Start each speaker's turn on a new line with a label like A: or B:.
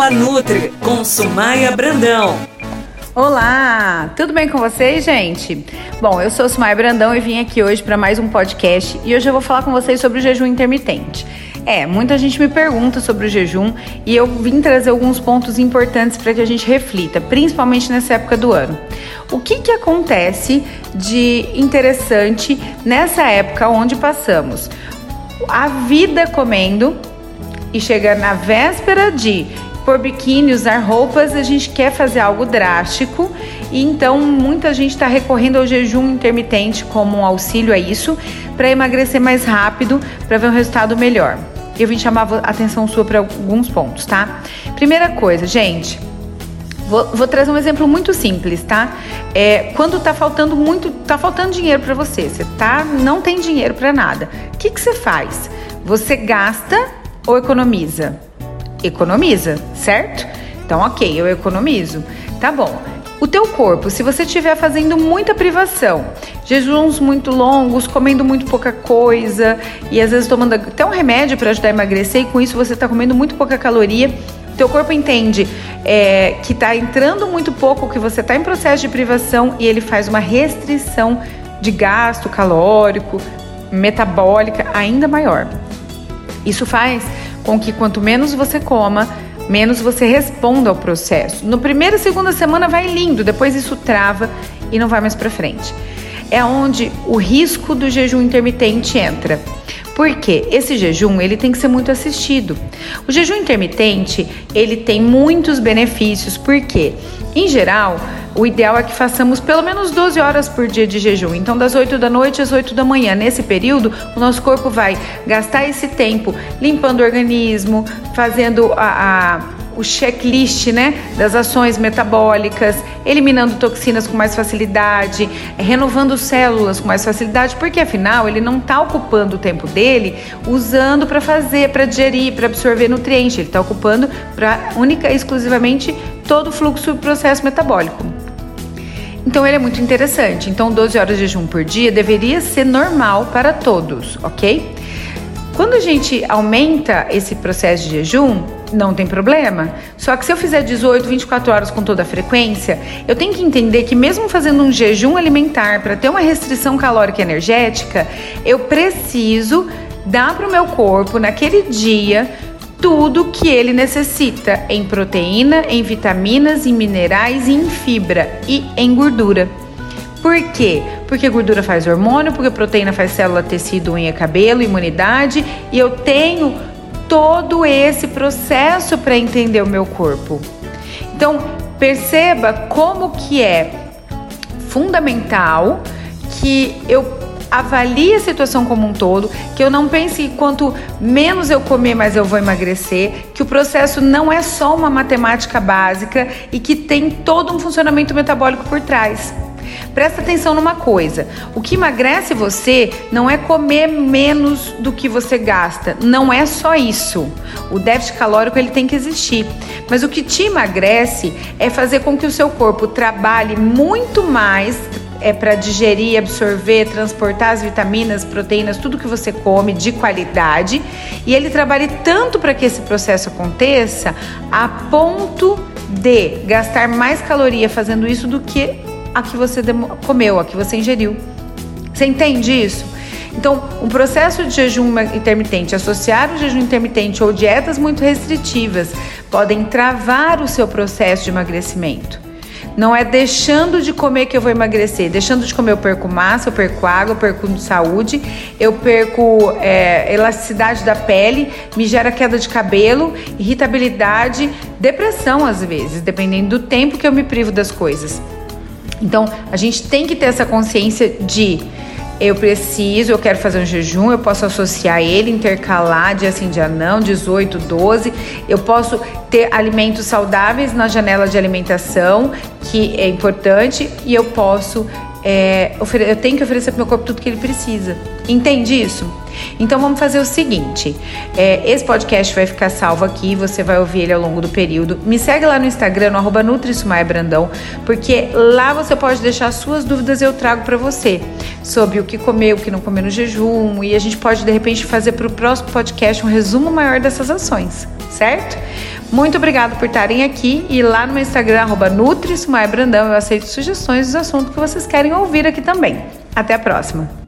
A: Fala Nutri com Sumaia Brandão.
B: Olá, tudo bem com vocês, gente? Bom, eu sou Sumaia Brandão e vim aqui hoje para mais um podcast e hoje eu vou falar com vocês sobre o jejum intermitente. É, muita gente me pergunta sobre o jejum e eu vim trazer alguns pontos importantes para que a gente reflita, principalmente nessa época do ano. O que, que acontece de interessante nessa época onde passamos? A vida comendo e chega na véspera de por biquíni, usar roupas, a gente quer fazer algo drástico e então muita gente está recorrendo ao jejum intermitente como um auxílio a isso para emagrecer mais rápido, para ver um resultado melhor. Eu vim chamar a atenção sua para alguns pontos, tá? Primeira coisa, gente, Vou, vou, trazer um exemplo muito simples, tá? É, quando tá faltando muito, tá faltando dinheiro para você, você tá, não tem dinheiro para nada. O que, que você faz? Você gasta ou economiza? Economiza, certo? Então, ok, eu economizo. Tá bom. O teu corpo, se você estiver fazendo muita privação, jejuns muito longos, comendo muito pouca coisa e às vezes tomando até um remédio para ajudar a emagrecer e com isso você está comendo muito pouca caloria, teu corpo entende é, que está entrando muito pouco, que você está em processo de privação e ele faz uma restrição de gasto calórico, metabólica ainda maior. Isso faz com que quanto menos você coma, menos você responda ao processo. No primeira e segunda semana vai lindo, depois isso trava e não vai mais para frente. É onde o risco do jejum intermitente entra. Porque esse jejum ele tem que ser muito assistido. O jejum intermitente ele tem muitos benefícios, porque em geral o ideal é que façamos pelo menos 12 horas por dia de jejum. Então, das 8 da noite às 8 da manhã. Nesse período, o nosso corpo vai gastar esse tempo limpando o organismo, fazendo a, a o checklist né, das ações metabólicas, eliminando toxinas com mais facilidade, renovando células com mais facilidade, porque afinal ele não está ocupando o tempo dele usando para fazer, para digerir, para absorver nutrientes, ele está ocupando para única e exclusivamente todo o fluxo do processo metabólico. Então ele é muito interessante. Então 12 horas de jejum por dia deveria ser normal para todos, ok? Quando a gente aumenta esse processo de jejum, não tem problema. Só que se eu fizer 18, 24 horas com toda a frequência, eu tenho que entender que mesmo fazendo um jejum alimentar para ter uma restrição calórica e energética, eu preciso dar para o meu corpo naquele dia tudo que ele necessita em proteína, em vitaminas, em minerais, em fibra e em gordura. Por quê? Porque gordura faz hormônio, porque proteína faz célula, tecido, unha, cabelo, imunidade e eu tenho todo esse processo para entender o meu corpo. Então, perceba como que é fundamental que eu avalie a situação como um todo, que eu não pense que quanto menos eu comer, mais eu vou emagrecer, que o processo não é só uma matemática básica e que tem todo um funcionamento metabólico por trás. Presta atenção numa coisa: o que emagrece você não é comer menos do que você gasta, não é só isso. O déficit calórico ele tem que existir, mas o que te emagrece é fazer com que o seu corpo trabalhe muito mais é para digerir, absorver, transportar as vitaminas, proteínas, tudo que você come de qualidade, e ele trabalhe tanto para que esse processo aconteça a ponto de gastar mais caloria fazendo isso do que a que você comeu, a que você ingeriu. Você entende isso? Então, um processo de jejum intermitente, associar o jejum intermitente ou dietas muito restritivas, podem travar o seu processo de emagrecimento. Não é deixando de comer que eu vou emagrecer. Deixando de comer eu perco massa, eu perco água, eu perco saúde, eu perco é, elasticidade da pele, me gera queda de cabelo, irritabilidade, depressão às vezes, dependendo do tempo que eu me privo das coisas. Então, a gente tem que ter essa consciência de eu preciso, eu quero fazer um jejum, eu posso associar ele, intercalar dia sim, dia não, 18, 12. Eu posso ter alimentos saudáveis na janela de alimentação, que é importante, e eu posso é, eu tenho que oferecer para o meu corpo tudo que ele precisa. Entende isso? Então vamos fazer o seguinte: é, esse podcast vai ficar salvo aqui, você vai ouvir ele ao longo do período. Me segue lá no Instagram, no arroba porque lá você pode deixar suas dúvidas eu trago para você sobre o que comer, o que não comer no jejum, e a gente pode de repente fazer para o próximo podcast um resumo maior dessas ações, certo? Muito obrigado por estarem aqui e lá no meu Instagram, arroba eu aceito sugestões dos assuntos que vocês querem ouvir aqui também. Até a próxima!